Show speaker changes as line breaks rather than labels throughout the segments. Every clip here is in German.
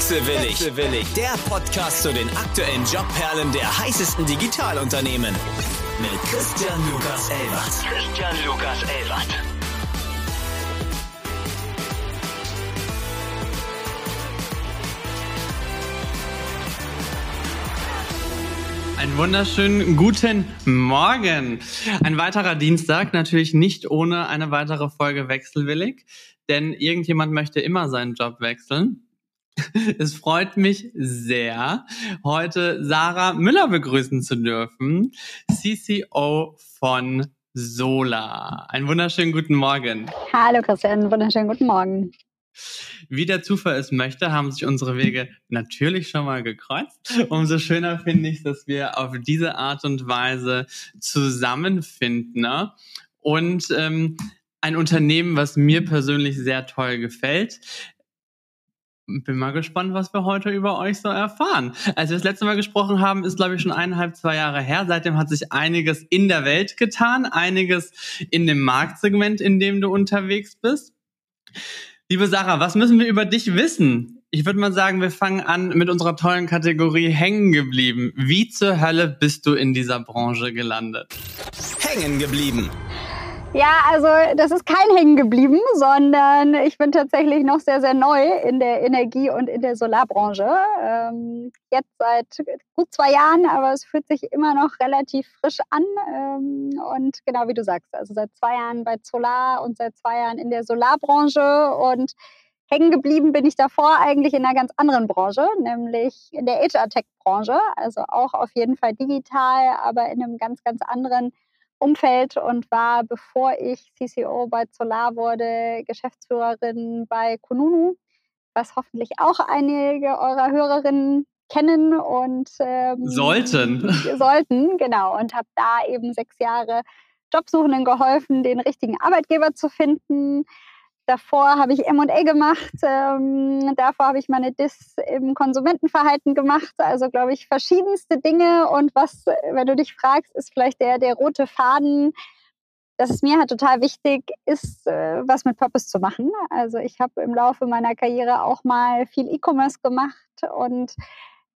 Wechselwillig. Wechselwillig, der Podcast zu den aktuellen Jobperlen der heißesten Digitalunternehmen. Mit Christian Lukas Elbert. Christian Lukas Elbert.
Einen wunderschönen guten Morgen. Ein weiterer Dienstag, natürlich nicht ohne eine weitere Folge Wechselwillig, denn irgendjemand möchte immer seinen Job wechseln. Es freut mich sehr, heute Sarah Müller begrüßen zu dürfen, CCO von Sola. Einen wunderschönen guten Morgen.
Hallo Christian, wunderschönen guten Morgen.
Wie der Zufall es möchte, haben sich unsere Wege natürlich schon mal gekreuzt. Umso schöner finde ich, dass wir auf diese Art und Weise zusammenfinden. Ne? Und ähm, ein Unternehmen, was mir persönlich sehr toll gefällt. Bin mal gespannt, was wir heute über euch so erfahren. Als wir das letzte Mal gesprochen haben, ist, glaube ich, schon eineinhalb, zwei Jahre her. Seitdem hat sich einiges in der Welt getan, einiges in dem Marktsegment, in dem du unterwegs bist. Liebe Sarah, was müssen wir über dich wissen? Ich würde mal sagen, wir fangen an mit unserer tollen Kategorie hängen geblieben. Wie zur Hölle bist du in dieser Branche gelandet?
Hängen geblieben.
Ja, also das ist kein Hängen geblieben, sondern ich bin tatsächlich noch sehr, sehr neu in der Energie- und in der Solarbranche. Ähm, jetzt seit gut zwei Jahren, aber es fühlt sich immer noch relativ frisch an. Ähm, und genau wie du sagst, also seit zwei Jahren bei Solar und seit zwei Jahren in der Solarbranche und hängen geblieben bin ich davor eigentlich in einer ganz anderen Branche, nämlich in der HR-Tech-Branche. Also auch auf jeden Fall digital, aber in einem ganz, ganz anderen Umfeld und war, bevor ich CCO bei Solar wurde, Geschäftsführerin bei Kununu, was hoffentlich auch einige eurer Hörerinnen kennen und
ähm, sollten.
Sollten, genau. Und habe da eben sechs Jahre Jobsuchenden geholfen, den richtigen Arbeitgeber zu finden, Davor habe ich M&A gemacht. Ähm, davor habe ich meine Dis im Konsumentenverhalten gemacht. Also glaube ich verschiedenste Dinge. Und was, wenn du dich fragst, ist vielleicht der, der rote Faden. Das ist mir halt total wichtig, ist äh, was mit Purpose zu machen. Also ich habe im Laufe meiner Karriere auch mal viel E-Commerce gemacht und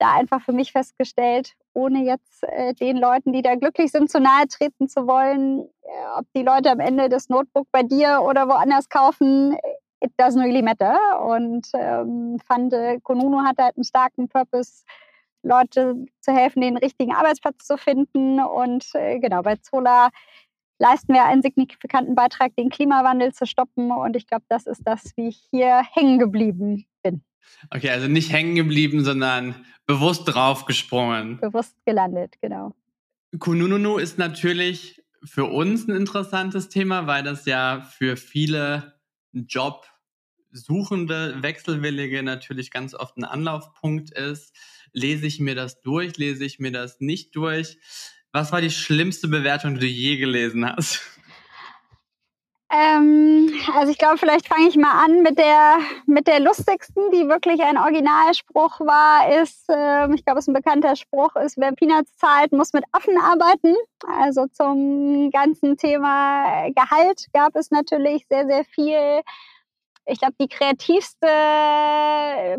da einfach für mich festgestellt, ohne jetzt äh, den Leuten, die da glücklich sind, zu nahe treten zu wollen, äh, ob die Leute am Ende das Notebook bei dir oder woanders kaufen, it doesn't really matter. Und ähm, fand, äh, Konunu hat halt einen starken Purpose, Leute zu helfen, den richtigen Arbeitsplatz zu finden. Und äh, genau, bei Zola leisten wir einen signifikanten Beitrag, den Klimawandel zu stoppen. Und ich glaube, das ist das, wie ich hier hängen geblieben bin.
Okay, also nicht hängen geblieben, sondern bewusst draufgesprungen.
Bewusst gelandet, genau.
Kununu ist natürlich für uns ein interessantes Thema, weil das ja für viele Jobsuchende, Wechselwillige natürlich ganz oft ein Anlaufpunkt ist. Lese ich mir das durch, lese ich mir das nicht durch? Was war die schlimmste Bewertung, die du je gelesen hast?
Ähm, also ich glaube, vielleicht fange ich mal an mit der, mit der lustigsten, die wirklich ein Originalspruch war, ist, äh, ich glaube, es ist ein bekannter Spruch, ist, wer Peanuts zahlt, muss mit Affen arbeiten. Also zum ganzen Thema Gehalt gab es natürlich sehr, sehr viel. Ich glaube, die kreativste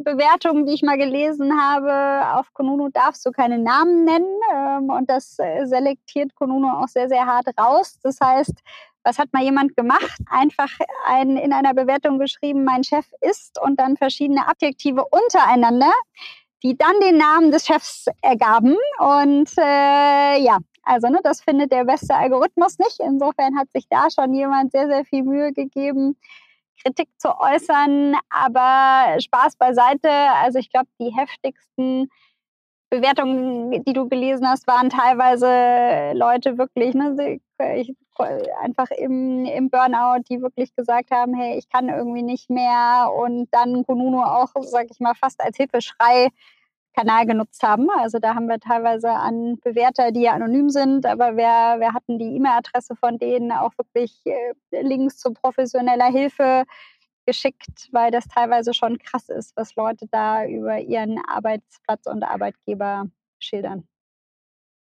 Bewertung, die ich mal gelesen habe, auf Konunu darfst du keine Namen nennen. Ähm, und das selektiert Konunu auch sehr, sehr hart raus. Das heißt, was hat mal jemand gemacht? Einfach ein, in einer Bewertung geschrieben, mein Chef ist und dann verschiedene Adjektive untereinander, die dann den Namen des Chefs ergaben. Und äh, ja, also ne, das findet der beste Algorithmus nicht. Insofern hat sich da schon jemand sehr, sehr viel Mühe gegeben, Kritik zu äußern. Aber Spaß beiseite. Also ich glaube, die heftigsten Bewertungen, die du gelesen hast, waren teilweise Leute wirklich, ne, ich, einfach im, im Burnout, die wirklich gesagt haben, hey, ich kann irgendwie nicht mehr und dann Kununu auch, sag ich mal, fast als Hilfeschrei Kanal genutzt haben. Also da haben wir teilweise an Bewerter, die ja anonym sind, aber wir, wir hatten die E-Mail-Adresse von denen auch wirklich äh, Links zu professioneller Hilfe geschickt, weil das teilweise schon krass ist, was Leute da über ihren Arbeitsplatz und Arbeitgeber schildern.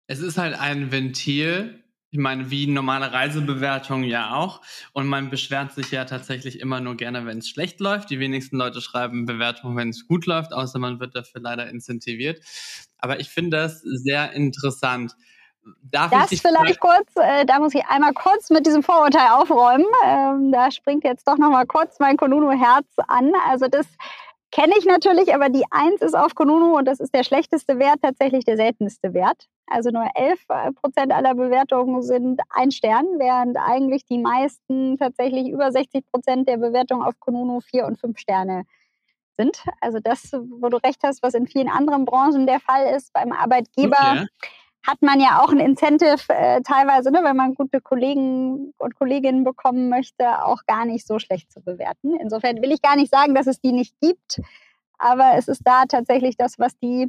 Es ist halt ein Ventil Ich meine, wie normale Reisebewertungen ja auch. Und man beschwert sich ja tatsächlich immer nur gerne, wenn es schlecht läuft. Die wenigsten Leute schreiben Bewertungen, wenn es gut läuft, außer man wird dafür leider incentiviert. Aber ich finde das sehr interessant.
Darf das vielleicht kurz, äh, da muss ich einmal kurz mit diesem Vorurteil aufräumen. Ähm, da springt jetzt doch noch mal kurz mein Konunu-Herz an. Also das kenne ich natürlich, aber die 1 ist auf Konunu und das ist der schlechteste Wert, tatsächlich der seltenste Wert. Also nur 11 äh, Prozent aller Bewertungen sind ein Stern, während eigentlich die meisten tatsächlich über 60 Prozent der Bewertungen auf Konunu vier und fünf Sterne sind. Also das, wo du recht hast, was in vielen anderen Branchen der Fall ist, beim Arbeitgeber. Okay hat man ja auch ein Incentive äh, teilweise, ne, wenn man gute Kollegen und Kolleginnen bekommen möchte, auch gar nicht so schlecht zu bewerten. Insofern will ich gar nicht sagen, dass es die nicht gibt, aber es ist da tatsächlich das, was die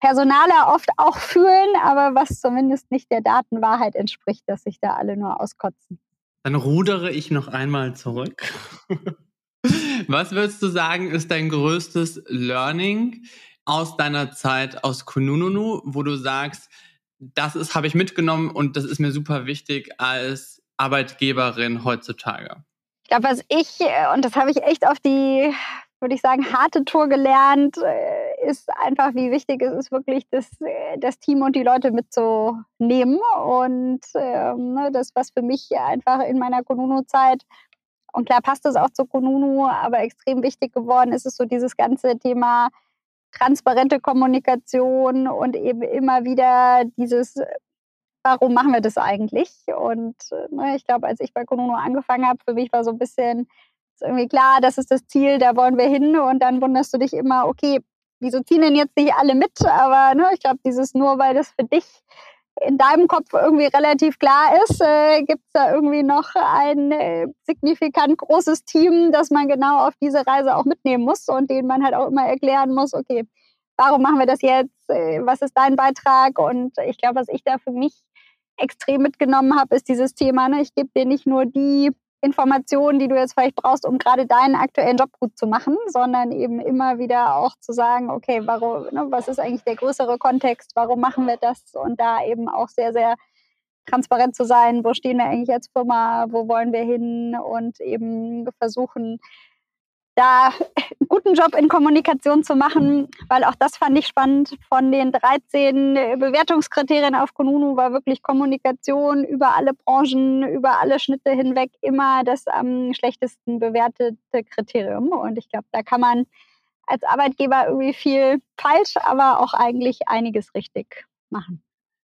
Personaler oft auch fühlen, aber was zumindest nicht der Datenwahrheit entspricht, dass sich da alle nur auskotzen.
Dann rudere ich noch einmal zurück. Was würdest du sagen, ist dein größtes Learning aus deiner Zeit aus Kunununu, wo du sagst, das ist, habe ich mitgenommen und das ist mir super wichtig als Arbeitgeberin heutzutage.
Ich glaube, was ich, äh, und das habe ich echt auf die, würde ich sagen, harte Tour gelernt, äh, ist einfach, wie wichtig es ist, wirklich das, äh, das Team und die Leute mitzunehmen. Und ähm, ne, das, was für mich einfach in meiner Konunu-Zeit und klar passt es auch zu Konunu, aber extrem wichtig geworden ist es so dieses ganze Thema transparente Kommunikation und eben immer wieder dieses, warum machen wir das eigentlich? Und ne, ich glaube, als ich bei Konono angefangen habe, für mich war so ein bisschen irgendwie klar, das ist das Ziel, da wollen wir hin. Und dann wunderst du dich immer, okay, wieso ziehen denn jetzt nicht alle mit? Aber ne, ich glaube, dieses nur, weil das für dich in deinem Kopf irgendwie relativ klar ist, äh, gibt es da irgendwie noch ein äh, signifikant großes Team, das man genau auf diese Reise auch mitnehmen muss und denen man halt auch immer erklären muss, okay, warum machen wir das jetzt? Äh, was ist dein Beitrag? Und ich glaube, was ich da für mich extrem mitgenommen habe, ist dieses Thema, ne? ich gebe dir nicht nur die Informationen, die du jetzt vielleicht brauchst, um gerade deinen aktuellen Job gut zu machen, sondern eben immer wieder auch zu sagen, okay, warum, ne, was ist eigentlich der größere Kontext, warum machen wir das? Und da eben auch sehr, sehr transparent zu sein, wo stehen wir eigentlich als Firma, wo wollen wir hin und eben versuchen, da einen guten Job in Kommunikation zu machen, weil auch das fand ich spannend. Von den 13 Bewertungskriterien auf Konunu war wirklich Kommunikation über alle Branchen, über alle Schnitte hinweg immer das am schlechtesten bewertete Kriterium. Und ich glaube, da kann man als Arbeitgeber irgendwie viel falsch, aber auch eigentlich einiges richtig machen.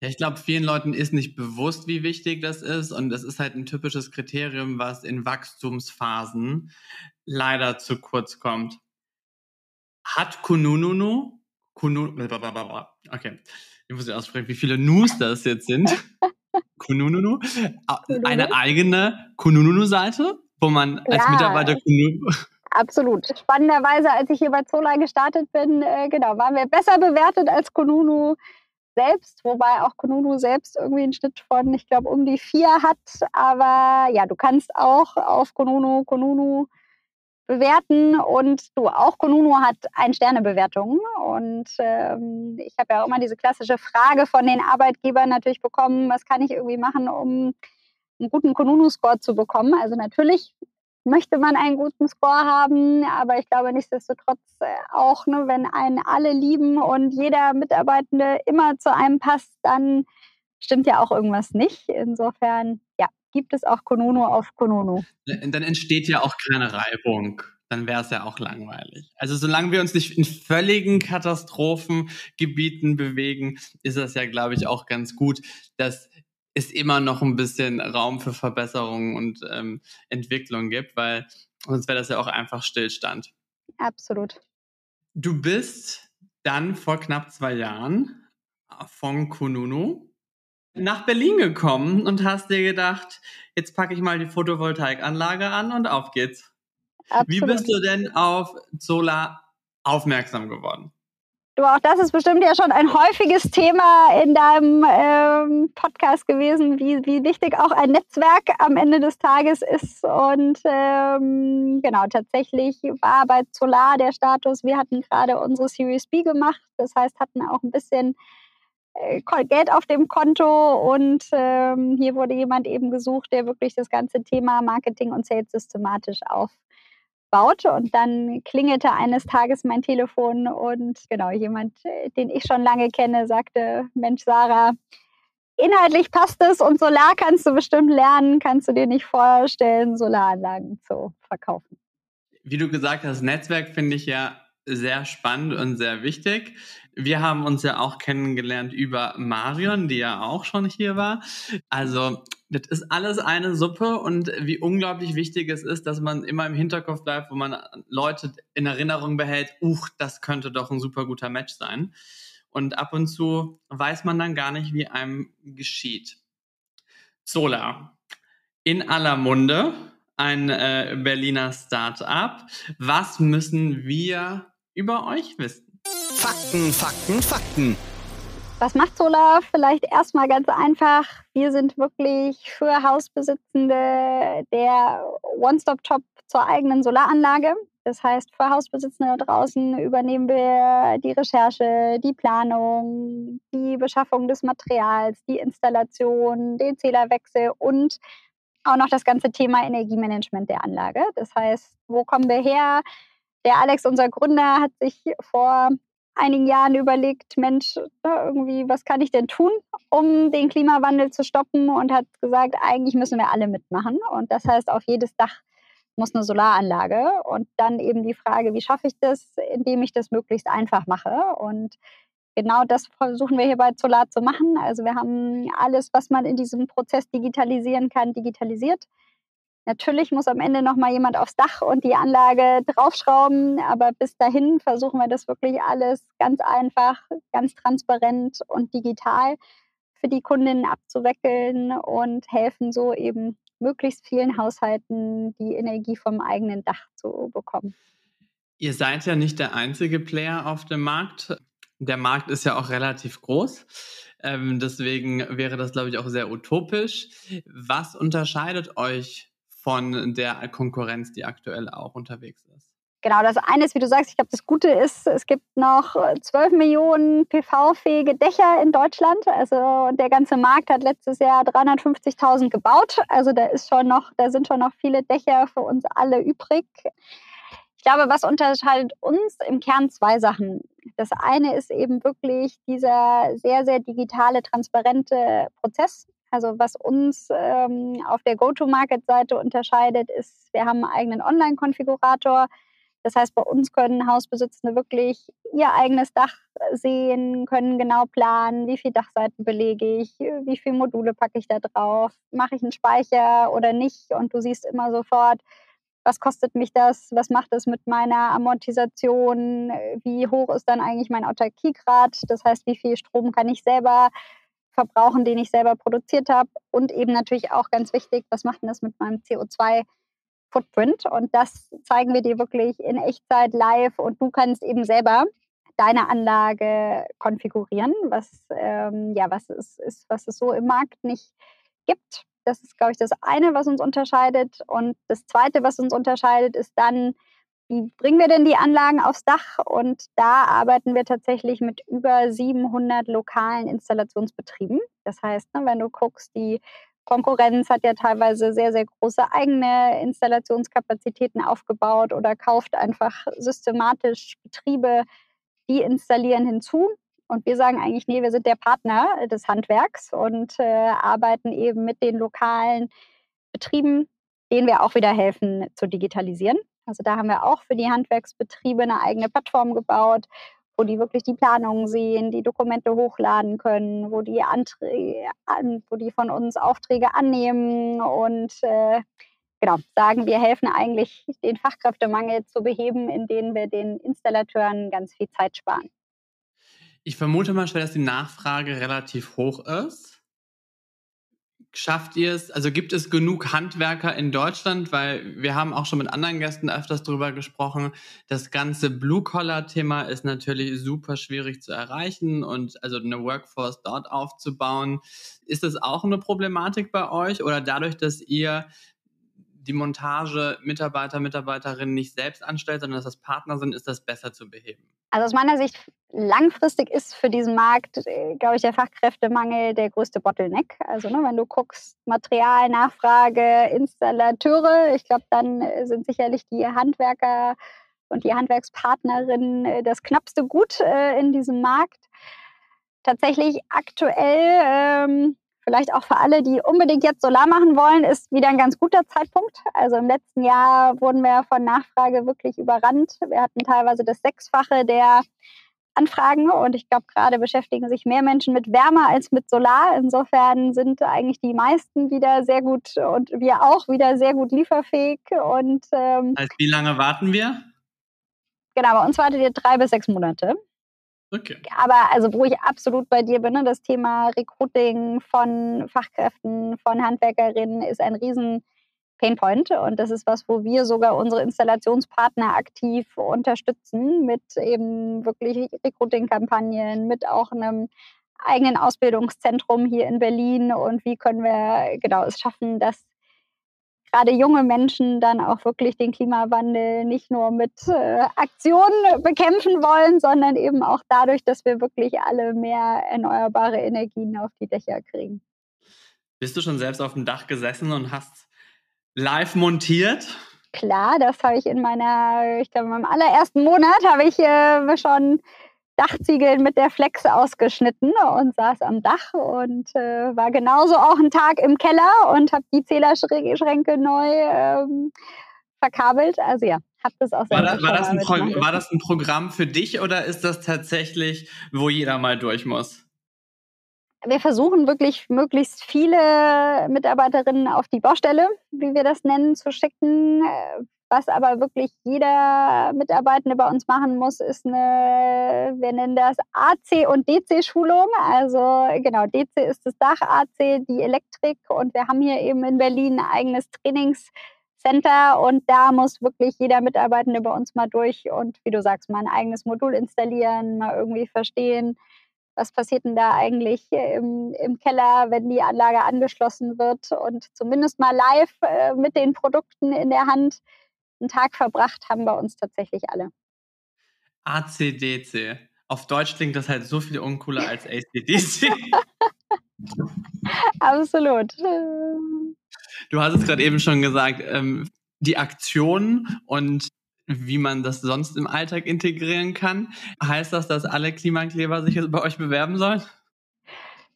Ja, ich glaube, vielen Leuten ist nicht bewusst, wie wichtig das ist. Und das ist halt ein typisches Kriterium, was in Wachstumsphasen leider zu kurz kommt. Hat Kunununu, Kunun, okay, ich muss ja aussprechen, wie viele Nus das jetzt sind. Kunununu, eine eigene Kunununu-Seite, wo man als ja. Mitarbeiter Kununu
Absolut. Spannenderweise, als ich hier bei Zola gestartet bin, äh, genau, waren wir besser bewertet als Kununu selbst, wobei auch Konunu selbst irgendwie einen Schnitt von, ich glaube, um die vier hat. Aber ja, du kannst auch auf Konunu, Konunu bewerten und du auch Konunu hat ein Sterne Bewertung und ähm, ich habe ja auch immer diese klassische Frage von den Arbeitgebern natürlich bekommen, was kann ich irgendwie machen, um einen guten Konunu Score zu bekommen. Also natürlich möchte man einen guten Score haben, aber ich glaube nichtsdestotrotz äh, auch, ne, wenn einen alle lieben und jeder Mitarbeitende immer zu einem passt, dann stimmt ja auch irgendwas nicht. Insofern, gibt es auch Konono auf Konono.
Dann entsteht ja auch keine Reibung. Dann wäre es ja auch langweilig. Also solange wir uns nicht in völligen Katastrophengebieten bewegen, ist das ja, glaube ich, auch ganz gut, dass es immer noch ein bisschen Raum für Verbesserung und ähm, Entwicklung gibt, weil sonst wäre das ja auch einfach Stillstand.
Absolut.
Du bist dann vor knapp zwei Jahren von Kununu nach Berlin gekommen und hast dir gedacht, jetzt packe ich mal die Photovoltaikanlage an und auf geht's. Absolut. Wie bist du denn auf Solar aufmerksam geworden?
Du, auch das ist bestimmt ja schon ein häufiges Thema in deinem ähm, Podcast gewesen, wie, wie wichtig auch ein Netzwerk am Ende des Tages ist. Und ähm, genau, tatsächlich war bei Solar der Status, wir hatten gerade unsere Series B gemacht, das heißt, hatten auch ein bisschen Geld auf dem Konto und ähm, hier wurde jemand eben gesucht, der wirklich das ganze Thema Marketing und Sales systematisch aufbaut. Und dann klingelte eines Tages mein Telefon und genau jemand, äh, den ich schon lange kenne, sagte, Mensch, Sarah, inhaltlich passt es und Solar kannst du bestimmt lernen, kannst du dir nicht vorstellen, Solaranlagen zu verkaufen.
Wie du gesagt hast, Netzwerk finde ich ja sehr spannend und sehr wichtig. Wir haben uns ja auch kennengelernt über Marion, die ja auch schon hier war. Also das ist alles eine Suppe und wie unglaublich wichtig es ist, dass man immer im Hinterkopf bleibt, wo man Leute in Erinnerung behält, uch, das könnte doch ein super guter Match sein. Und ab und zu weiß man dann gar nicht, wie einem geschieht. Solar. In aller Munde, ein äh, Berliner Start-up. Was müssen wir über euch wissen?
Fakten, Fakten, Fakten.
Was macht Solar? Vielleicht erstmal ganz einfach. Wir sind wirklich für Hausbesitzende der One-Stop-Shop zur eigenen Solaranlage. Das heißt, für Hausbesitzende da draußen übernehmen wir die Recherche, die Planung, die Beschaffung des Materials, die Installation, den Zählerwechsel und auch noch das ganze Thema Energiemanagement der Anlage. Das heißt, wo kommen wir her? Der Alex, unser Gründer, hat sich vor einigen Jahren überlegt, Mensch, ne, irgendwie, was kann ich denn tun, um den Klimawandel zu stoppen und hat gesagt, eigentlich müssen wir alle mitmachen. Und das heißt, auf jedes Dach muss eine Solaranlage. Und dann eben die Frage, wie schaffe ich das, indem ich das möglichst einfach mache. Und genau das versuchen wir hier bei Solar zu machen. Also wir haben alles, was man in diesem Prozess digitalisieren kann, digitalisiert. Natürlich muss am Ende noch mal jemand aufs Dach und die Anlage draufschrauben, aber bis dahin versuchen wir das wirklich alles ganz einfach, ganz transparent und digital für die Kundinnen abzuwickeln und helfen so eben möglichst vielen Haushalten die Energie vom eigenen Dach zu bekommen.
Ihr seid ja nicht der einzige Player auf dem Markt. Der Markt ist ja auch relativ groß. Ähm, deswegen wäre das, glaube ich, auch sehr utopisch. Was unterscheidet euch von der Konkurrenz, die aktuell auch unterwegs ist?
Genau, das eine ist, wie du sagst, ich glaube, das Gute ist, es gibt noch 12 Millionen PV-fähige Dächer in Deutschland. Also der ganze Markt hat letztes Jahr 350.000 gebaut. Also da ist schon noch, da sind schon noch viele Dächer für uns alle übrig. Ich glaube, was unterscheidet uns im Kern zwei Sachen. Das eine ist eben wirklich dieser sehr, sehr digitale, transparente Prozess. Also was uns ähm, auf der Go-to-Market-Seite unterscheidet, ist, wir haben einen eigenen Online-Konfigurator das heißt, bei uns können Hausbesitzende wirklich ihr eigenes Dach sehen, können genau planen, wie viele Dachseiten belege ich, wie viele Module packe ich da drauf, mache ich einen Speicher oder nicht. Und du siehst immer sofort, was kostet mich das, was macht es mit meiner Amortisation, wie hoch ist dann eigentlich mein Autarkiegrad, das heißt, wie viel Strom kann ich selber verbrauchen, den ich selber produziert habe? Und eben natürlich auch ganz wichtig, was macht denn das mit meinem CO2 Footprint. Und das zeigen wir dir wirklich in Echtzeit live. Und du kannst eben selber deine Anlage konfigurieren, was, ähm, ja, was, es, ist, was es so im Markt nicht gibt. Das ist, glaube ich, das eine, was uns unterscheidet. Und das zweite, was uns unterscheidet, ist dann, wie bringen wir denn die Anlagen aufs Dach? Und da arbeiten wir tatsächlich mit über 700 lokalen Installationsbetrieben. Das heißt, ne, wenn du guckst, die Konkurrenz hat ja teilweise sehr, sehr große eigene Installationskapazitäten aufgebaut oder kauft einfach systematisch Betriebe, die installieren hinzu. Und wir sagen eigentlich, nee, wir sind der Partner des Handwerks und äh, arbeiten eben mit den lokalen Betrieben, denen wir auch wieder helfen zu digitalisieren. Also da haben wir auch für die Handwerksbetriebe eine eigene Plattform gebaut, wo die wirklich die Planungen sehen, die Dokumente hochladen können, wo die Anträge, wo die von uns Aufträge annehmen und äh, genau, sagen, wir helfen eigentlich, den Fachkräftemangel zu beheben, indem wir den Installateuren ganz viel Zeit sparen.
Ich vermute mal schwer, dass die Nachfrage relativ hoch ist. Schafft ihr es, also gibt es genug Handwerker in Deutschland, weil wir haben auch schon mit anderen Gästen öfters darüber gesprochen, das ganze Blue-Collar-Thema ist natürlich super schwierig zu erreichen und also eine Workforce dort aufzubauen. Ist das auch eine Problematik bei euch? Oder dadurch, dass ihr die Montage Mitarbeiter, Mitarbeiterinnen nicht selbst anstellt, sondern dass das Partner sind, ist das besser zu beheben?
Also aus meiner Sicht langfristig ist für diesen Markt, äh, glaube ich, der Fachkräftemangel der größte Bottleneck. Also ne, wenn du guckst, Material, Nachfrage, Installateure, ich glaube, dann äh, sind sicherlich die Handwerker und die Handwerkspartnerinnen äh, das knappste Gut äh, in diesem Markt. Tatsächlich aktuell ähm, vielleicht auch für alle, die unbedingt jetzt Solar machen wollen, ist wieder ein ganz guter Zeitpunkt. Also im letzten Jahr wurden wir von Nachfrage wirklich überrannt. Wir hatten teilweise das Sechsfache der Anfragen und ich glaube, gerade beschäftigen sich mehr Menschen mit Wärme als mit Solar. Insofern sind eigentlich die meisten wieder sehr gut und wir auch wieder sehr gut lieferfähig. Und,
ähm, heißt, wie lange warten wir?
Genau, bei uns wartet ihr drei bis sechs Monate.
Okay.
Aber also wo ich absolut bei dir bin, ne, das Thema Recruiting von Fachkräften, von Handwerkerinnen ist ein riesen Painpoint und das ist was, wo wir sogar unsere Installationspartner aktiv unterstützen mit eben wirklich Recruiting-Kampagnen, mit auch einem eigenen Ausbildungszentrum hier in Berlin und wie können wir genau es schaffen, dass gerade junge Menschen dann auch wirklich den Klimawandel nicht nur mit äh, Aktionen bekämpfen wollen, sondern eben auch dadurch, dass wir wirklich alle mehr erneuerbare Energien auf die Dächer kriegen.
Bist du schon selbst auf dem Dach gesessen und hast live montiert?
Klar, das habe ich in meiner, ich glaube, in meinem allerersten Monat habe ich äh, schon Dachziegeln mit der Flex ausgeschnitten und saß am Dach und äh, war genauso auch einen Tag im Keller und habe die Zählerschränke neu ähm, verkabelt. Also ja, habe das auch
war das, war, das ein war das ein Programm für dich oder ist das tatsächlich, wo jeder mal durch muss?
Wir versuchen wirklich möglichst viele Mitarbeiterinnen auf die Baustelle, wie wir das nennen, zu schicken. Was aber wirklich jeder Mitarbeitende bei uns machen muss, ist eine, wir nennen das AC- und DC-Schulung. Also genau, DC ist das Dach, AC die Elektrik und wir haben hier eben in Berlin ein eigenes Trainingscenter und da muss wirklich jeder Mitarbeitende bei uns mal durch und wie du sagst, mal ein eigenes Modul installieren, mal irgendwie verstehen, was passiert denn da eigentlich im, im, Keller, wenn die Anlage angeschlossen wird und zumindest mal live äh, mit den Produkten in der Hand einen Tag verbracht haben bei uns tatsächlich alle.
ACDC. Auf Deutsch klingt das halt so viel uncooler als ACDC.
Absolut.
Du hast es gerade eben schon gesagt, ähm, die Aktion und wie man das sonst im Alltag integrieren kann. Heißt das, dass alle Klimakleber sich jetzt bei euch bewerben sollen?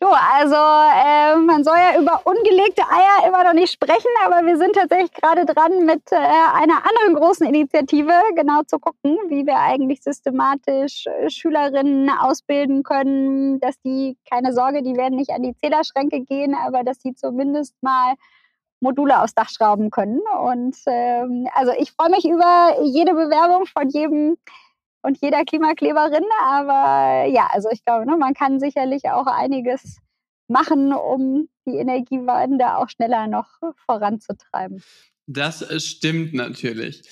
Du, also äh, man soll ja über ungelegte Eier immer noch nicht sprechen, aber wir sind tatsächlich gerade dran mit äh, einer anderen großen Initiative, genau zu gucken, wie wir eigentlich systematisch äh, Schülerinnen ausbilden können, dass die, keine Sorge, die werden nicht an die Zählerschränke gehen, aber dass sie zumindest mal Module aufs Dach schrauben können. Und ähm, also ich freue mich über jede Bewerbung von jedem und jeder Klimakleberin. Aber ja, also ich glaube, ne, man kann sicherlich auch einiges machen, um die Energiewende auch schneller noch voranzutreiben.
Das äh, stimmt natürlich.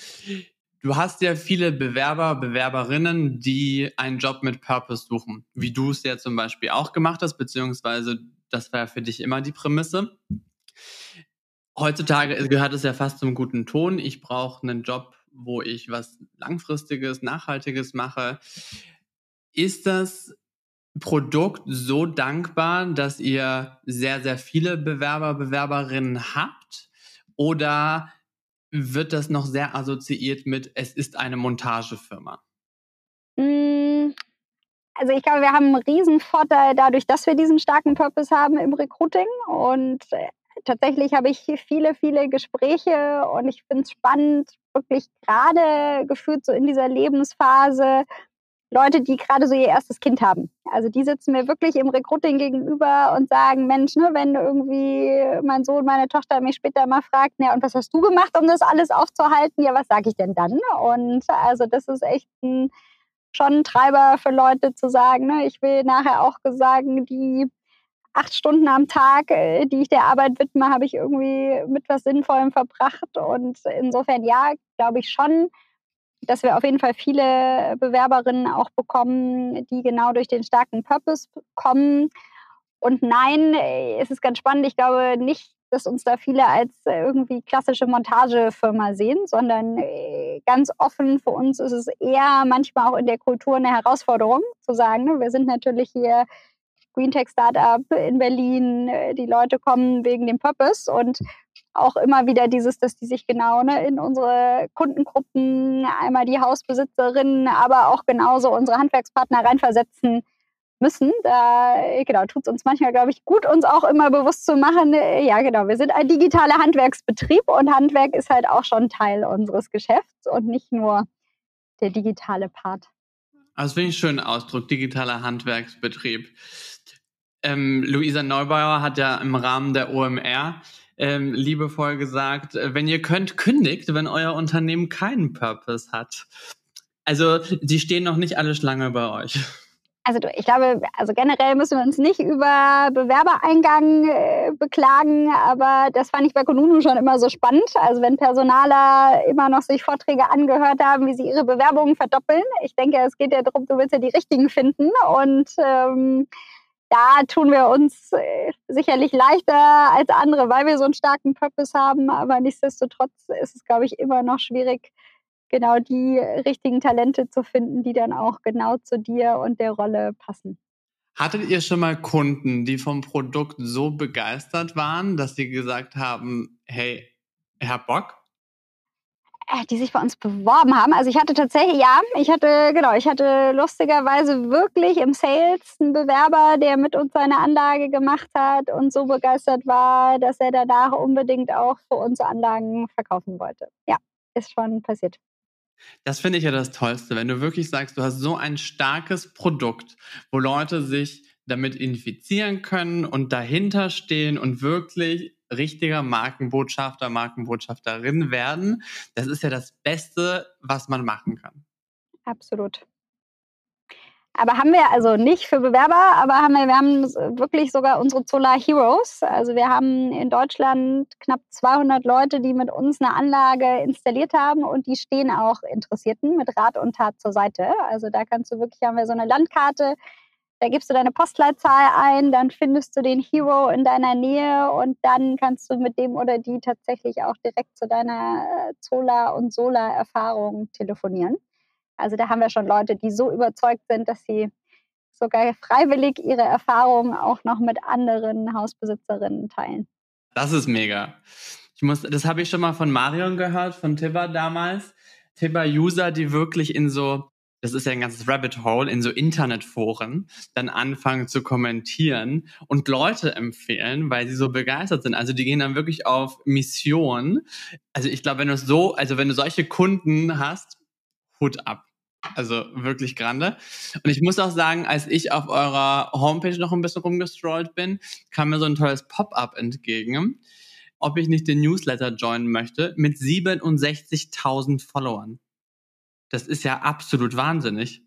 Du hast ja viele Bewerber, Bewerberinnen, die einen Job mit Purpose suchen, wie du es ja zum Beispiel auch gemacht hast, beziehungsweise das war für dich immer die Prämisse. Heutzutage gehört es ja fast zum guten Ton. Ich brauche einen Job wo ich was Langfristiges, Nachhaltiges mache. Ist das Produkt so dankbar, dass ihr sehr, sehr viele Bewerber, Bewerberinnen habt? Oder wird das noch sehr assoziiert mit, es ist eine Montagefirma?
Hm, also ich glaube, wir haben einen riesen Vorteil dadurch, dass wir diesen starken Purpose haben im Recruiting. Und äh, tatsächlich habe ich viele, viele Gespräche und ich finde es spannend, wirklich gerade gefühlt so in dieser Lebensphase Leute, die gerade so ihr erstes Kind haben. Also die sitzen mir wirklich im Recruiting gegenüber und sagen, Mensch, ne, wenn irgendwie mein Sohn, meine Tochter mich später mal fragt, ja, und was hast du gemacht, um das alles aufzuhalten? Ja, was sage ich denn dann? Und also das ist echt ein, schon ein Treiber für Leute zu sagen, ne, ich will nachher auch sagen, die acht Stunden am Tag, äh, die ich der Arbeit widme, habe ich irgendwie mit was Sinnvollem verbracht. Und insofern ja, glaube ich schon, dass wir auf jeden Fall viele Bewerberinnen auch bekommen, die genau durch den starken Purpose kommen. Und nein, äh, es ist ganz spannend. Ich glaube nicht, dass uns da viele als irgendwie klassische Montagefirma sehen, sondern äh, ganz offen für uns ist es eher manchmal auch in der Kultur eine Herausforderung zu sagen, ne, wir sind natürlich hier Green Tech Startup in Berlin, äh, die Leute kommen wegen dem Purpose und auch immer wieder dieses, dass die sich genau ne, in unsere Kundengruppen, einmal die Hausbesitzerinnen, aber auch genauso unsere Handwerkspartner reinversetzen müssen. Da genau, tut es uns manchmal, glaube ich, gut, uns auch immer bewusst zu machen, äh, ja genau, wir sind ein digitaler Handwerksbetrieb und Handwerk ist halt auch schon Teil unseres Geschäfts und nicht nur der digitale Part.
Das finde ich einen schönen Ausdruck, digitaler Handwerksbetrieb. Ähm, Luisa Neubauer hat ja im Rahmen der OMR ähm, liebevoll gesagt, äh, wenn ihr könnt, kündigt, wenn euer Unternehmen keinen Purpose hat. Also, die stehen noch nicht alle Schlange bei euch.
Also ich glaube, also generell müssen wir uns nicht über Bewerbereingang äh, beklagen, aber das fand ich bei Konunu schon immer so spannend. Also wenn Personaler immer noch sich Vorträge angehört haben, wie sie ihre Bewerbungen verdoppeln. Ich denke, es geht ja darum, du willst ja die richtigen finden und ähm, da tun wir uns äh, sicherlich leichter als andere, weil wir so einen starken Purpose haben. Aber nichtsdestotrotz ist es, glaube ich, immer noch schwierig, genau die richtigen Talente zu finden, die dann auch genau zu dir und der Rolle passen.
Hattet ihr schon mal Kunden, die vom Produkt so begeistert waren, dass sie gesagt haben, hey, Herr Bock,
die sich bei uns beworben haben. Also ich hatte tatsächlich, ja, ich hatte, genau, ich hatte lustigerweise wirklich im Sales einen Bewerber, der mit uns seine Anlage gemacht hat und so begeistert war, dass er danach unbedingt auch für uns Anlagen verkaufen wollte. Ja, ist schon passiert.
Das finde ich ja das Tollste, wenn du wirklich sagst, du hast so ein starkes Produkt, wo Leute sich damit infizieren können und dahinter stehen und wirklich richtiger Markenbotschafter, Markenbotschafterin werden. Das ist ja das Beste, was man machen kann.
Absolut. Aber haben wir also nicht für Bewerber, aber haben wir, wir haben wirklich sogar unsere Solar Heroes. Also wir haben in Deutschland knapp 200 Leute, die mit uns eine Anlage installiert haben und die stehen auch Interessierten mit Rat und Tat zur Seite. Also da kannst du wirklich, haben wir so eine Landkarte, da gibst du deine Postleitzahl ein, dann findest du den Hero in deiner Nähe und dann kannst du mit dem oder die tatsächlich auch direkt zu deiner äh, Solar- und Solar-Erfahrung telefonieren. Also da haben wir schon Leute, die so überzeugt sind, dass sie sogar freiwillig ihre Erfahrungen auch noch mit anderen Hausbesitzerinnen teilen.
Das ist mega. Ich muss, das habe ich schon mal von Marion gehört, von Tibber damals. Tibber-User, die wirklich in so das ist ja ein ganzes Rabbit Hole, in so Internetforen dann anfangen zu kommentieren und Leute empfehlen, weil sie so begeistert sind. Also die gehen dann wirklich auf Mission. Also ich glaube, wenn du so, also wenn du solche Kunden hast, Hut ab. Also wirklich grande. Und ich muss auch sagen, als ich auf eurer Homepage noch ein bisschen rumgestrollt bin, kam mir so ein tolles Pop-up entgegen, ob ich nicht den Newsletter joinen möchte mit 67.000 Followern. Das ist ja absolut wahnsinnig.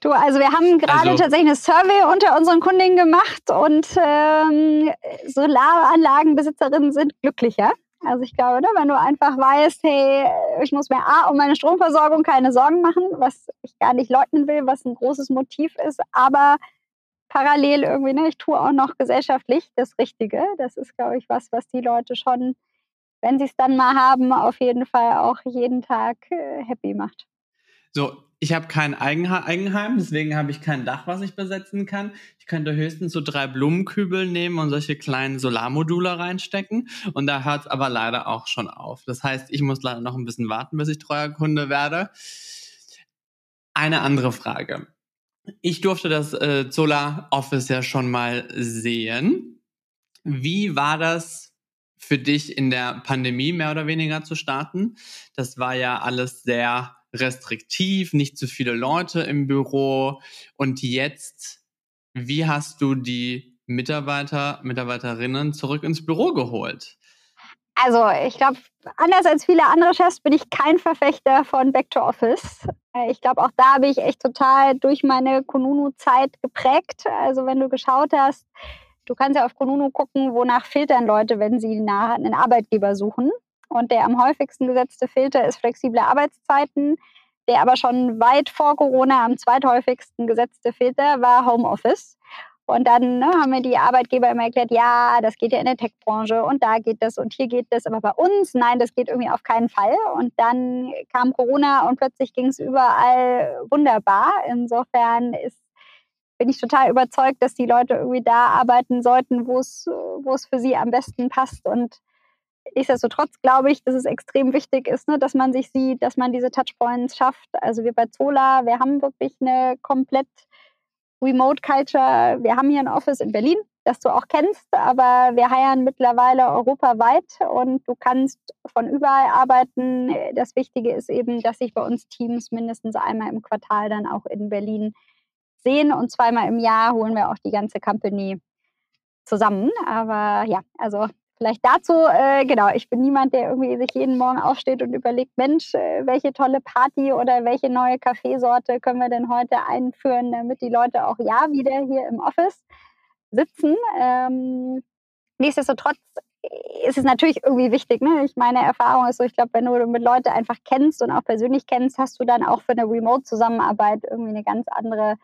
Du, also wir haben gerade also, tatsächlich eine Survey unter unseren Kundinnen gemacht und ähm, Solaranlagenbesitzerinnen sind glücklicher. Also ich glaube, ne, wenn du einfach weißt, hey, ich muss mir A, um meine Stromversorgung keine Sorgen machen, was ich gar nicht leugnen will, was ein großes Motiv ist, aber parallel irgendwie, ne, ich tue auch noch gesellschaftlich das Richtige. Das ist, glaube ich, was, was die Leute schon wenn sie es dann mal haben, auf jeden Fall auch jeden Tag äh, happy macht.
So, ich habe kein Eigenheim, deswegen habe ich kein Dach, was ich besetzen kann. Ich könnte höchstens so drei Blumenkübel nehmen und solche kleinen Solarmodule reinstecken. Und da hört es aber leider auch schon auf. Das heißt, ich muss leider noch ein bisschen warten, bis ich treuer Kunde werde. Eine andere Frage. Ich durfte das äh, Solar Office ja schon mal sehen. Wie war das für dich in der Pandemie mehr oder weniger zu starten. Das war ja alles sehr restriktiv, nicht zu viele Leute im Büro. Und jetzt, wie hast du die Mitarbeiter, Mitarbeiterinnen zurück ins Büro geholt?
Also ich glaube, anders als viele andere Chefs bin ich kein Verfechter von Back to Office. Äh, ich glaube, auch da habe ich echt total durch meine Konunu-Zeit geprägt. Also wenn du geschaut hast, Du kannst ja auf Konunu gucken, wonach filtern Leute, wenn sie nach einen Arbeitgeber suchen. Und der am häufigsten gesetzte Filter ist flexible Arbeitszeiten. Der aber schon weit vor Corona am zweithäufigsten gesetzte Filter war Homeoffice. Und dann ne, haben mir die Arbeitgeber immer erklärt, ja, das geht ja in der Tech-Branche und da geht das und hier geht das, aber bei uns, nein, das geht irgendwie auf keinen Fall. Und dann kam Corona und plötzlich ging es überall wunderbar. Insofern ist, bin ich total überzeugt, dass die Leute irgendwie da arbeiten sollten, wo es, für sie am besten passt. Und nichtsdestotrotz glaube ich, dass es extrem wichtig ist, ne, dass man sich sieht, dass man diese Touchpoints schafft. Also wir bei Zola, wir haben wirklich eine komplett Remote Culture. Wir haben hier ein Office in Berlin, das du auch kennst, aber wir heiern mittlerweile europaweit und du kannst von überall arbeiten. Das Wichtige ist eben, dass sich bei uns Teams mindestens einmal im Quartal dann auch in Berlin sehen und zweimal im Jahr holen wir auch die ganze Company zusammen. Aber ja, also Vielleicht dazu, äh, genau, ich bin niemand, der irgendwie sich jeden Morgen aufsteht und überlegt, Mensch, äh, welche tolle Party oder welche neue Kaffeesorte können wir denn heute einführen, damit die Leute auch ja wieder hier im Office sitzen. Ähm, nichtsdestotrotz ist es natürlich irgendwie wichtig. Ne? Ich meine Erfahrung ist so, ich glaube, wenn du mit Leuten einfach kennst und auch persönlich kennst, hast du dann auch für eine Remote-Zusammenarbeit irgendwie eine ganz andere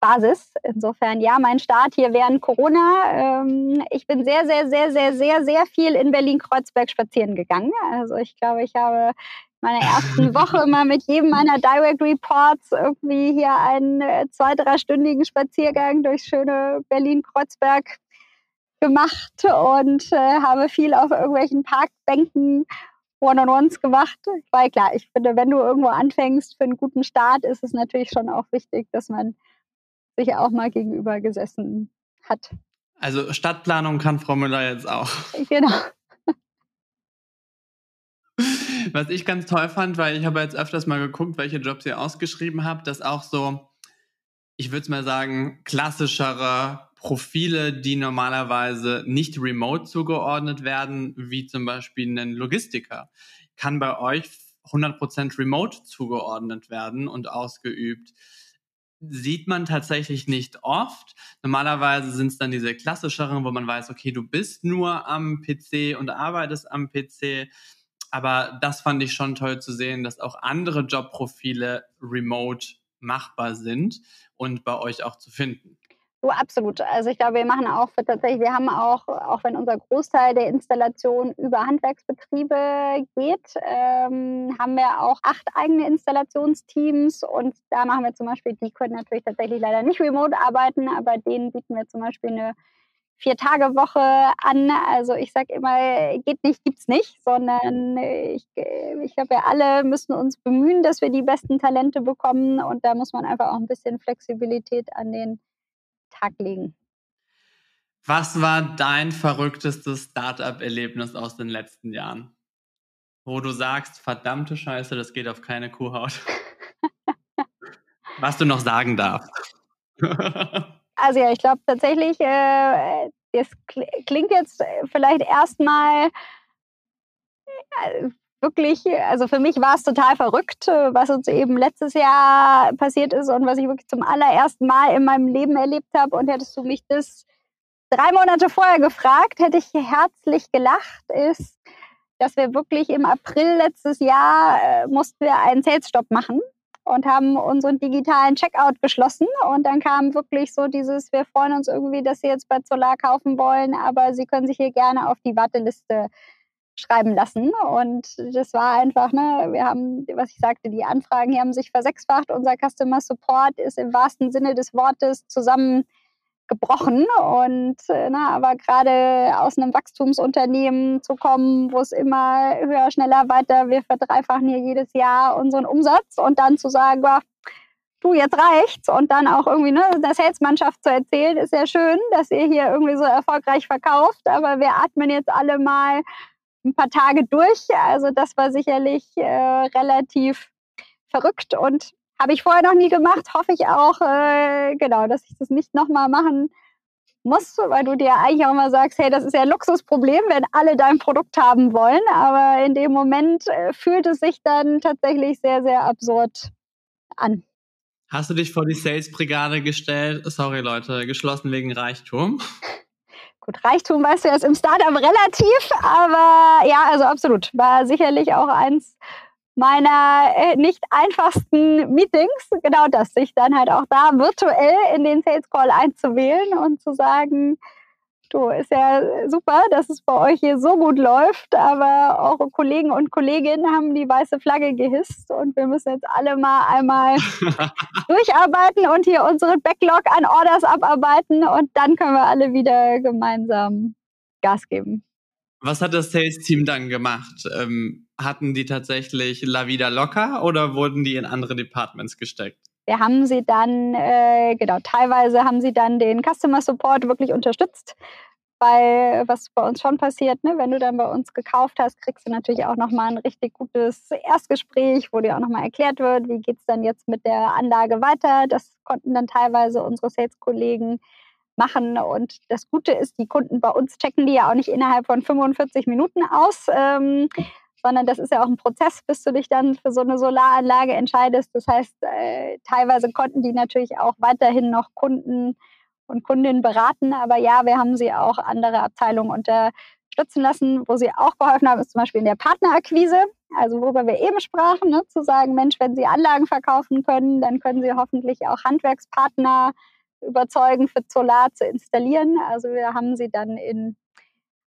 Basis. Insofern, ja, mein Start hier während Corona. Ähm, ich bin sehr, sehr, sehr, sehr, sehr, sehr viel in Berlin-Kreuzberg spazieren gegangen. Also ich glaube, ich habe meine ersten Woche immer mit jedem meiner Direct Reports irgendwie hier einen äh, zwei-, dreistündigen Spaziergang durch schöne Berlin-Kreuzberg gemacht und äh, habe viel auf irgendwelchen Parkbänken One-on-Ones gemacht. Weil klar, ich finde, wenn du irgendwo anfängst für einen guten Start, ist es natürlich schon auch wichtig, dass man sich auch mal gegenüber gesessen hat.
Also Stadtplanung kann Frau Müller jetzt auch.
Genau.
Was ich ganz toll fand, weil ich habe jetzt öfters mal geguckt, welche Jobs ihr ausgeschrieben habt, dass auch so, ich würde es mal sagen, klassischere Profile, die normalerweise nicht remote zugeordnet werden, wie zum Beispiel ein Logistiker, kann bei euch 100% remote zugeordnet werden und ausgeübt sieht man tatsächlich nicht oft. Normalerweise sind es dann diese klassischeren, wo man weiß, okay, du bist nur am PC und arbeitest am PC. Aber das fand ich schon toll zu sehen, dass auch andere Jobprofile remote machbar sind und bei euch auch zu finden.
So absolut. Also ich glaube, wir machen auch tatsächlich, wir haben auch, auch wenn unser Großteil der Installation über Handwerksbetriebe geht, ähm, haben wir auch acht eigene Installationsteams und da machen wir zum Beispiel, die können natürlich tatsächlich leider nicht remote arbeiten, aber denen bieten wir zum Beispiel eine Vier-Tage-Woche an. Also ich sage immer, geht nicht, gibt's nicht, sondern ich, ich glaube, wir alle müssen uns bemühen, dass wir die besten Talente bekommen und da muss man einfach auch ein bisschen Flexibilität an den Tag legen.
Was war dein verrücktestes Startup-Erlebnis aus den letzten Jahren? Wo du sagst, verdammte Scheiße, das geht auf keine Kuhhaut. Was du noch sagen darfst.
also ja, ich glaube tatsächlich, äh, das klingt jetzt vielleicht erstmal äh, wirklich, also für mich war es total verrückt, was uns eben letztes Jahr passiert ist und was ich wirklich zum allerersten Mal in meinem Leben erlebt habe. Und hättest du mich das drei Monate vorher gefragt, hätte ich herzlich gelacht, ist, dass wir wirklich im April letztes Jahr äh, mussten wir einen Sales-Stop machen und haben unseren digitalen Checkout geschlossen. Und dann kam wirklich so dieses, wir freuen uns irgendwie, dass Sie jetzt bei Solar kaufen wollen, aber Sie können sich hier gerne auf die Warteliste schreiben lassen. Und das war einfach, ne, wir haben, was ich sagte, die Anfragen hier haben sich versechsfacht. Unser Customer Support ist im wahrsten Sinne des Wortes zusammengebrochen. Und äh, na, aber gerade aus einem Wachstumsunternehmen zu kommen, wo es immer höher, schneller, weiter, wir verdreifachen hier jedes Jahr unseren Umsatz und dann zu sagen, boah, du, jetzt reicht's und dann auch irgendwie ne, der Salesmannschaft zu erzählen, ist ja schön, dass ihr hier irgendwie so erfolgreich verkauft, aber wir atmen jetzt alle mal ein paar Tage durch. Also das war sicherlich äh, relativ verrückt und habe ich vorher noch nie gemacht. Hoffe ich auch, äh, genau, dass ich das nicht nochmal machen muss, weil du dir eigentlich auch immer sagst, hey, das ist ja ein Luxusproblem, wenn alle dein Produkt haben wollen. Aber in dem Moment äh, fühlt es sich dann tatsächlich sehr, sehr absurd an.
Hast du dich vor die Sales-Brigade gestellt? Sorry, Leute, geschlossen wegen Reichtum.
Gut, Reichtum weißt du jetzt im Startup relativ, aber ja, also absolut. War sicherlich auch eins meiner äh, nicht einfachsten Meetings, genau das, sich dann halt auch da virtuell in den Sales Call einzuwählen und zu sagen, du, ist ja super, dass es bei euch hier so gut läuft, aber eure Kollegen und Kolleginnen haben die weiße Flagge gehisst und wir müssen jetzt alle mal einmal durcharbeiten und hier unseren Backlog an Orders abarbeiten und dann können wir alle wieder gemeinsam Gas geben.
Was hat das Sales-Team dann gemacht? Ähm, hatten die tatsächlich La Vida locker oder wurden die in andere Departments gesteckt?
Wir haben sie dann, äh, genau, teilweise haben sie dann den Customer Support wirklich unterstützt, weil was bei uns schon passiert, ne, wenn du dann bei uns gekauft hast, kriegst du natürlich auch nochmal ein richtig gutes Erstgespräch, wo dir auch nochmal erklärt wird, wie geht es dann jetzt mit der Anlage weiter. Das konnten dann teilweise unsere Sales-Kollegen machen. Und das Gute ist, die Kunden bei uns checken die ja auch nicht innerhalb von 45 Minuten aus, ähm, sondern das ist ja auch ein Prozess, bis du dich dann für so eine Solaranlage entscheidest. Das heißt, äh, teilweise konnten die natürlich auch weiterhin noch Kunden und Kundinnen beraten. Aber ja, wir haben sie auch andere Abteilungen unterstützen lassen, wo sie auch geholfen haben, ist zum Beispiel in der Partnerakquise. Also worüber wir eben sprachen, ne, zu sagen, Mensch, wenn Sie Anlagen verkaufen können, dann können Sie hoffentlich auch Handwerkspartner überzeugen, für Solar zu installieren. Also wir haben sie dann in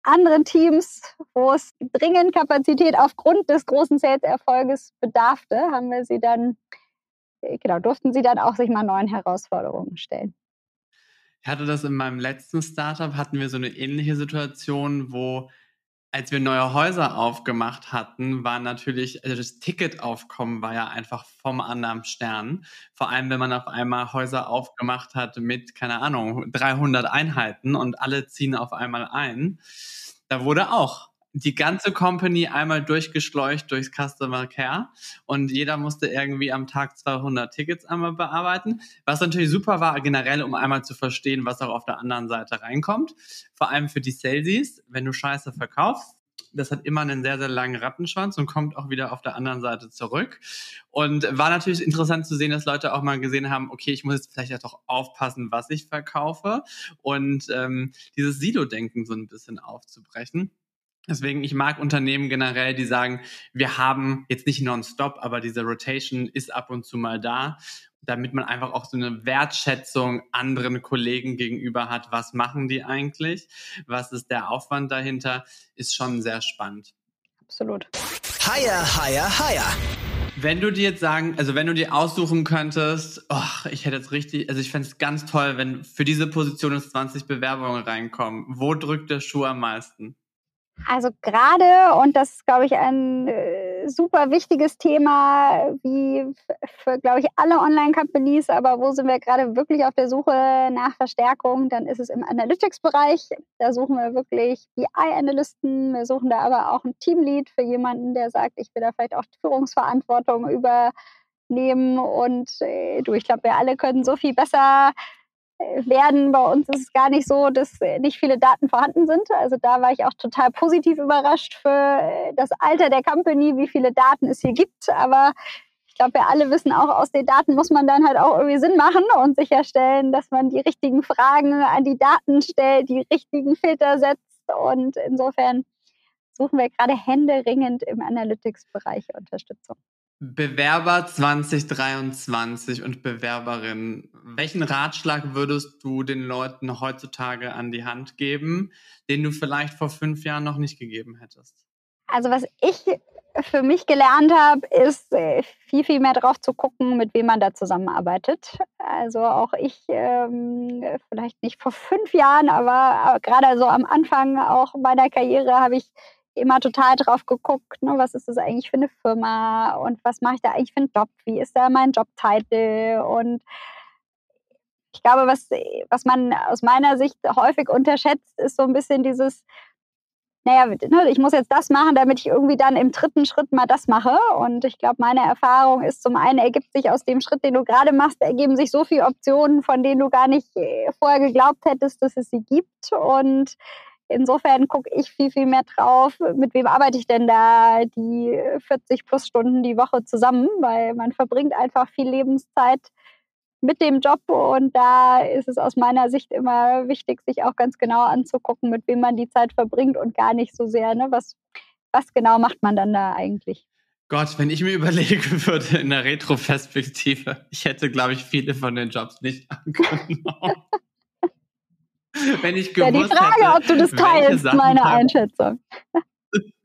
anderen Teams, wo es dringend Kapazität aufgrund des großen Sales-Erfolges bedarfte, haben wir sie dann, äh, genau, durften sie dann auch sich mal neuen Herausforderungen stellen.
Ich hatte das in meinem letzten Startup, hatten wir so eine ähnliche Situation, wo als wir neue Häuser aufgemacht hatten, war natürlich, also das Ticketaufkommen war ja einfach vom anderen Stern. Vor allem, wenn man auf einmal Häuser aufgemacht hat mit, keine Ahnung, 300 Einheiten und alle ziehen auf einmal ein. Da wurde auch die ganze Company einmal durchgeschleucht durchs Customer Care und jeder musste irgendwie am Tag 200 Tickets einmal bearbeiten, was natürlich super war generell, um einmal zu verstehen, was auch auf der anderen Seite reinkommt. Vor allem für die Salesies, wenn du Scheiße verkaufst, das hat immer einen sehr, sehr langen Rattenschwanz und kommt auch wieder auf der anderen Seite zurück. Und war natürlich interessant zu sehen, dass Leute auch mal gesehen haben, okay, ich muss jetzt vielleicht auch doch aufpassen, was ich verkaufe und ähm, dieses Silo-Denken so ein bisschen aufzubrechen. Deswegen, ich mag Unternehmen generell, die sagen, wir haben jetzt nicht nonstop, aber diese Rotation ist ab und zu mal da, damit man einfach auch so eine Wertschätzung anderen Kollegen gegenüber hat. Was machen die eigentlich? Was ist der Aufwand dahinter? Ist schon sehr spannend.
Absolut.
Higher, higher, higher.
Wenn du dir jetzt sagen, also wenn du dir aussuchen könntest, oh, ich hätte jetzt richtig, also ich fände es ganz toll, wenn für diese Position jetzt 20 Bewerbungen reinkommen. Wo drückt der Schuh am meisten?
Also gerade, und das ist, glaube ich, ein äh, super wichtiges Thema, wie für, glaube ich, alle Online-Companies, aber wo sind wir gerade wirklich auf der Suche nach Verstärkung, dann ist es im Analytics-Bereich. Da suchen wir wirklich BI-Analysten, wir suchen da aber auch ein Teamlead für jemanden, der sagt, ich will da vielleicht auch Führungsverantwortung übernehmen und äh, du, ich glaube, wir alle können so viel besser werden. Bei uns ist es gar nicht so, dass nicht viele Daten vorhanden sind. Also da war ich auch total positiv überrascht für das Alter der Company, wie viele Daten es hier gibt. Aber ich glaube, wir alle wissen auch, aus den Daten muss man dann halt auch irgendwie Sinn machen und sicherstellen, dass man die richtigen Fragen an die Daten stellt, die richtigen Filter setzt. Und insofern suchen wir gerade händeringend im Analytics-Bereich Unterstützung.
Bewerber 2023 und Bewerberinnen, welchen Ratschlag würdest du den Leuten heutzutage an die Hand geben, den du vielleicht vor fünf Jahren noch nicht gegeben hättest?
Also was ich für mich gelernt habe, ist äh, viel, viel mehr drauf zu gucken, mit wem man da zusammenarbeitet. Also auch ich, ähm, vielleicht nicht vor fünf Jahren, aber, gerade so am Anfang auch meiner Karriere habe ich immer total drauf geguckt, ne, was ist das eigentlich für eine Firma und was mache ich da eigentlich für einen Job, wie ist da mein Jobtitel und ich glaube, was, was man aus meiner Sicht häufig unterschätzt, ist so ein bisschen dieses, naja, ne, ich muss jetzt das machen, damit ich irgendwie dann im dritten Schritt mal das mache. Und ich glaube, meine Erfahrung ist, zum einen ergibt sich aus dem Schritt, den du gerade machst, ergeben sich so viele Optionen, von denen du gar nicht äh, vorher geglaubt hättest, dass es sie gibt. Und insofern gucke ich viel, viel mehr drauf, mit wem arbeite ich denn da die 40 plus Stunden die Woche zusammen, weil man verbringt einfach viel Lebenszeit mit dem Job und da ist es aus meiner Sicht immer wichtig, sich auch ganz genau anzugucken, mit wem man die Zeit verbringt und gar nicht so sehr, ne, was, was genau macht man dann da eigentlich.
Gott, wenn ich mir überlegen würde in der Retroperspektive, ich hätte, glaube ich, viele von den Jobs nicht angenommen. wenn ich gewusst
ja, die Frage,
hätte,
ob du das teilst, meine Einschätzung.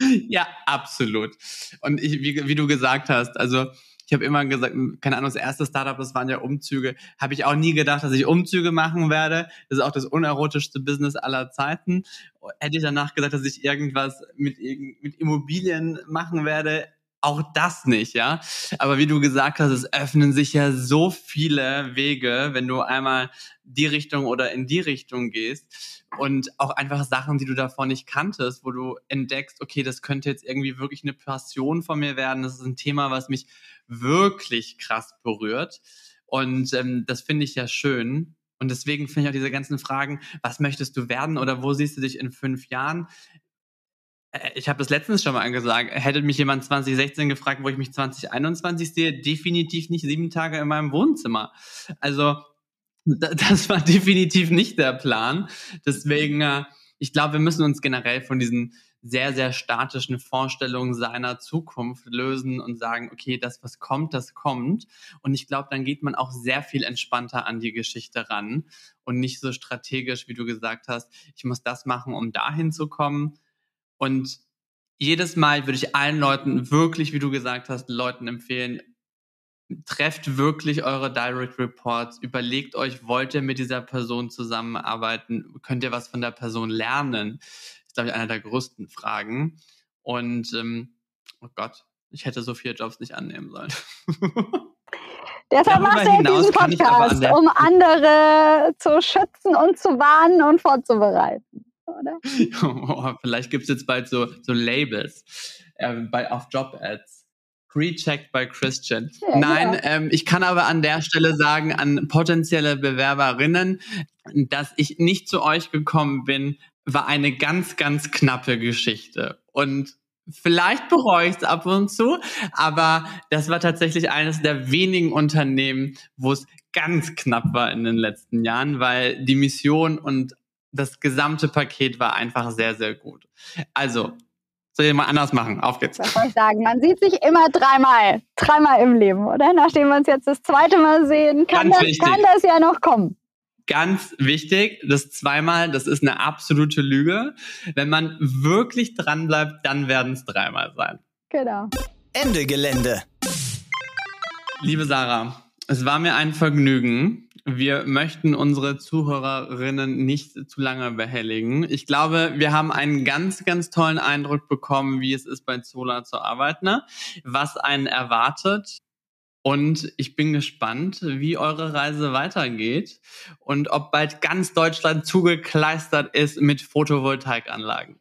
ja, absolut. Und ich, wie, wie du gesagt hast, also ich habe immer gesagt, keine Ahnung, das erste Startup, das waren ja Umzüge, habe ich auch nie gedacht, dass ich Umzüge machen werde. Das ist auch das unerotischste Business aller Zeiten. Hätte ich danach gesagt, dass ich irgendwas mit, mit Immobilien machen werde, auch das nicht, ja. Aber wie du gesagt hast, es öffnen sich ja so viele Wege, wenn du einmal die Richtung oder in die Richtung gehst und auch einfach Sachen, die du davor nicht kanntest, wo du entdeckst, okay, das könnte jetzt irgendwie wirklich eine Passion von mir werden. Das ist ein Thema, was mich wirklich krass berührt. Und ähm, das finde ich ja schön. Und deswegen finde ich auch diese ganzen Fragen, was möchtest du werden oder wo siehst du dich in fünf Jahren? Äh, ich habe das letztens schon mal angesagt. Hätte mich jemand 2016 gefragt, wo ich mich 2021 sehe, definitiv nicht sieben Tage in meinem Wohnzimmer. Also das war definitiv nicht der Plan. Deswegen, äh, ich glaube, wir müssen uns generell von diesen sehr, sehr statischen Vorstellungen seiner Zukunft lösen und sagen, okay, das, was kommt, das kommt. Und ich glaube, dann geht man auch sehr viel entspannter an die Geschichte ran und nicht so strategisch, wie du gesagt hast, ich muss das machen, um dahin zu kommen. Und jedes Mal würde ich allen Leuten wirklich, wie du gesagt hast, Leuten empfehlen, trefft wirklich eure Direct Reports, überlegt euch, wollt ihr mit dieser Person zusammenarbeiten, könnt ihr was von der Person lernen? glaube ich, einer der größten Fragen. Und ähm, oh Gott, ich hätte so viele Jobs nicht annehmen sollen.
Deshalb machst du ja diesen Podcast, an um andere zu schützen und zu warnen und vorzubereiten, oder?
Vielleicht gibt es jetzt bald so, so Labels äh, bei, auf Job-Ads. Pre-checked by Christian. Ja, Nein, ja. Ähm, ich kann aber an der Stelle sagen, an potenzielle Bewerberinnen, dass ich nicht zu euch gekommen bin, war eine ganz, ganz knappe Geschichte. Und vielleicht bereue ich es ab und zu, aber das war tatsächlich eines der wenigen Unternehmen, wo es ganz knapp war in den letzten Jahren, weil die Mission und das gesamte Paket war einfach sehr, sehr gut. Also, soll ich mal anders machen? Auf geht's.
Was soll ich sagen? Man sieht sich immer dreimal. Dreimal im Leben, oder? Nachdem wir uns jetzt das zweite Mal sehen, kann, das, kann das ja noch kommen.
Ganz wichtig, das zweimal, das ist eine absolute Lüge. Wenn man wirklich dran bleibt, dann werden es dreimal sein.
Genau.
Ende Gelände.
Liebe Sarah, es war mir ein Vergnügen. Wir möchten unsere Zuhörerinnen nicht zu lange behelligen. Ich glaube, wir haben einen ganz, ganz tollen Eindruck bekommen, wie es ist, bei Zola zu arbeiten, ne? was einen erwartet. Und ich bin gespannt, wie eure Reise weitergeht und ob bald ganz Deutschland zugekleistert ist mit Photovoltaikanlagen.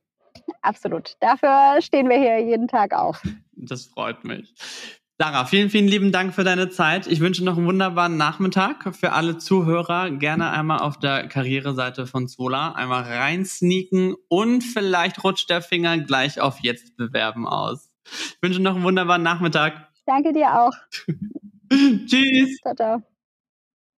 Absolut. Dafür stehen wir hier jeden Tag auf.
Das freut mich. Sarah, vielen, vielen lieben Dank für deine Zeit. Ich wünsche noch einen wunderbaren Nachmittag für alle Zuhörer. Gerne einmal auf der Karriereseite von Zola einmal reinsneaken und vielleicht rutscht der Finger gleich auf Jetzt bewerben aus. Ich wünsche noch einen wunderbaren Nachmittag.
Danke dir auch.
Tschüss.
Ciao, ciao.